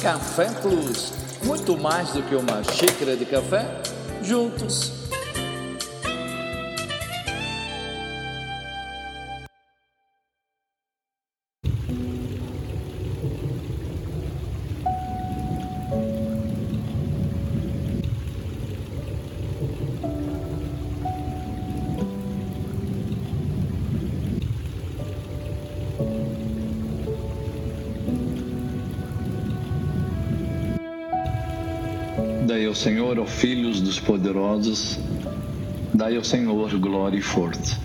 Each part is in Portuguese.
Café Plus, muito mais do que uma xícara de café, juntos Dai ao Senhor, ó filhos dos poderosos, dai ao Senhor glória e força.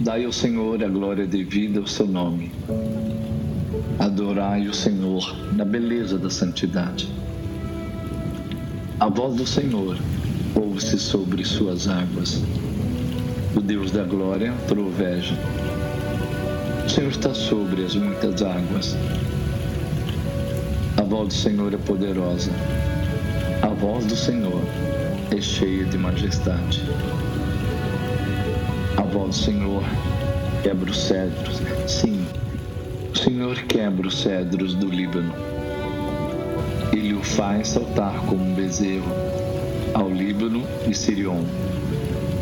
Dai ao Senhor a glória devida ao seu nome. Adorai o Senhor na beleza da santidade. A voz do Senhor ouve-se sobre suas águas. O Deus da glória troveja. O Senhor está sobre as muitas águas. A voz do Senhor é poderosa. A voz do Senhor é cheia de majestade. A voz do Senhor quebra os cedros. Sim, o Senhor quebra os cedros do Líbano. Ele o faz saltar como um bezerro ao Líbano e Sirion,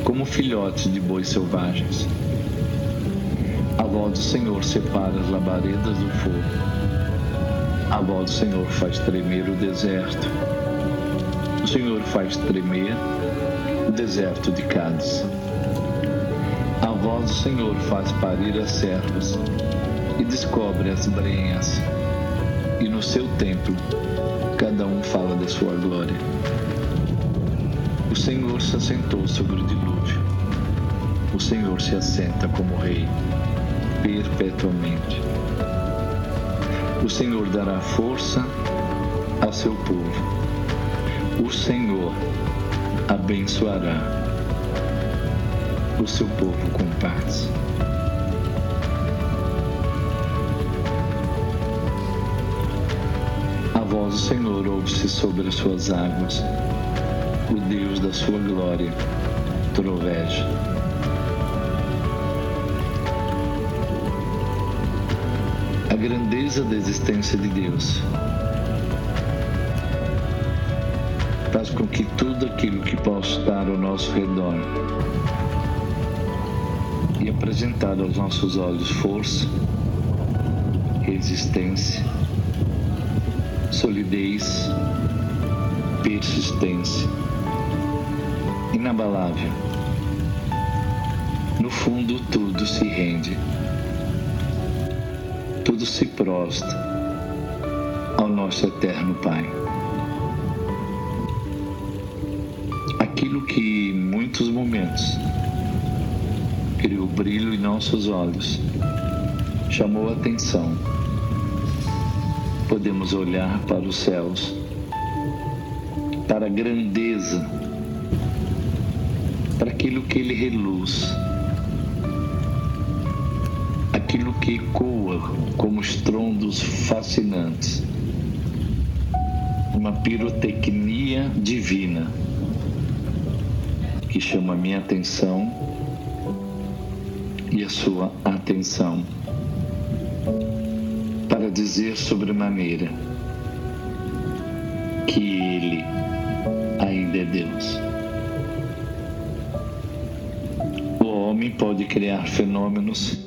como filhotes de bois selvagens. A voz do Senhor separa as labaredas do fogo a voz do Senhor faz tremer o deserto. O Senhor faz tremer o deserto de Cádiz. A voz do Senhor faz parir as servas e descobre as brenhas. E no seu templo, cada um fala da sua glória. O Senhor se assentou sobre o dilúvio. O Senhor se assenta como Rei, perpetuamente. O Senhor dará força ao seu povo. O Senhor abençoará o seu povo com paz. A voz do Senhor ouve-se sobre as suas águas. O Deus da sua glória troveja. Grandeza da existência de Deus. Faz com que tudo aquilo que possa estar ao nosso redor e apresentar aos nossos olhos força, resistência, solidez, persistência, inabalável. No fundo, tudo se rende tudo se prostra ao nosso eterno Pai. Aquilo que em muitos momentos criou brilho em nossos olhos, chamou atenção, podemos olhar para os céus, para a grandeza, para aquilo que ele reluz aquilo que ecoa como estrondos fascinantes. Uma pirotecnia divina que chama a minha atenção e a sua atenção para dizer sobremaneira que Ele ainda é Deus. O homem pode criar fenômenos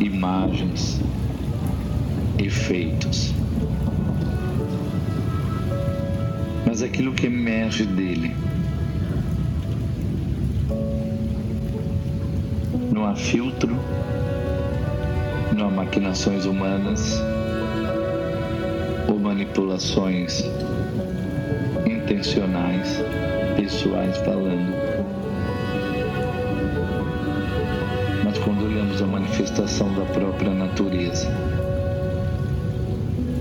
imagens, efeitos. Mas aquilo que emerge dele não há filtro, não há maquinações humanas ou manipulações intencionais, pessoais falando. Manifestação da própria natureza.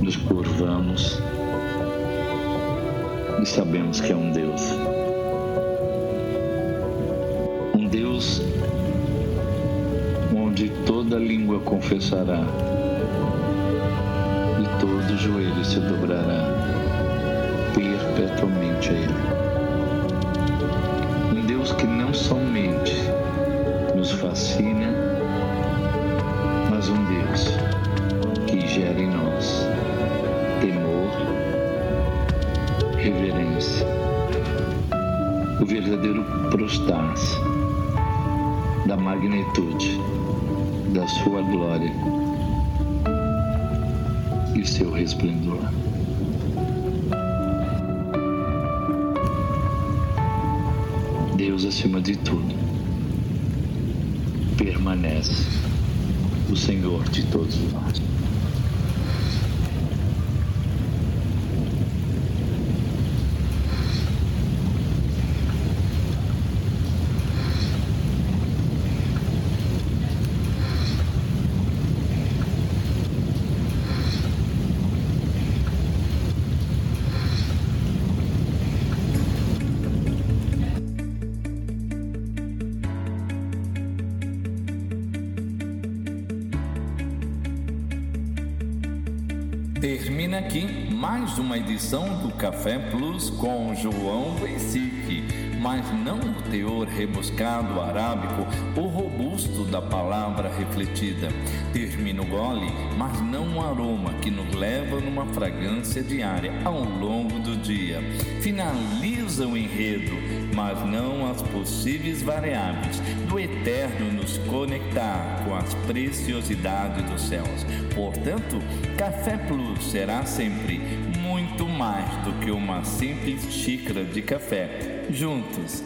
Nos curvamos e sabemos que é um Deus. Um Deus onde toda língua confessará e todo joelho se dobrará perpetuamente a Ele. Deus que não somente nos fascina, mas um Deus que gera em nós temor, reverência, o verdadeiro prostar-se da magnitude da sua glória e seu resplendor. Deus acima de tudo permanece o Senhor de todos nós. Termina aqui mais uma edição do Café Plus com João Vesic, mas não o teor rebuscado arábico ou robusto da palavra refletida. Termina o gole, mas não o aroma que nos leva numa fragrância diária ao longo do dia. Finaliza o enredo, mas não as possíveis variáveis do eterno nos conectar com as preciosidades dos céus. Portanto, Café Plus será sempre muito mais do que uma simples xícara de café. Juntos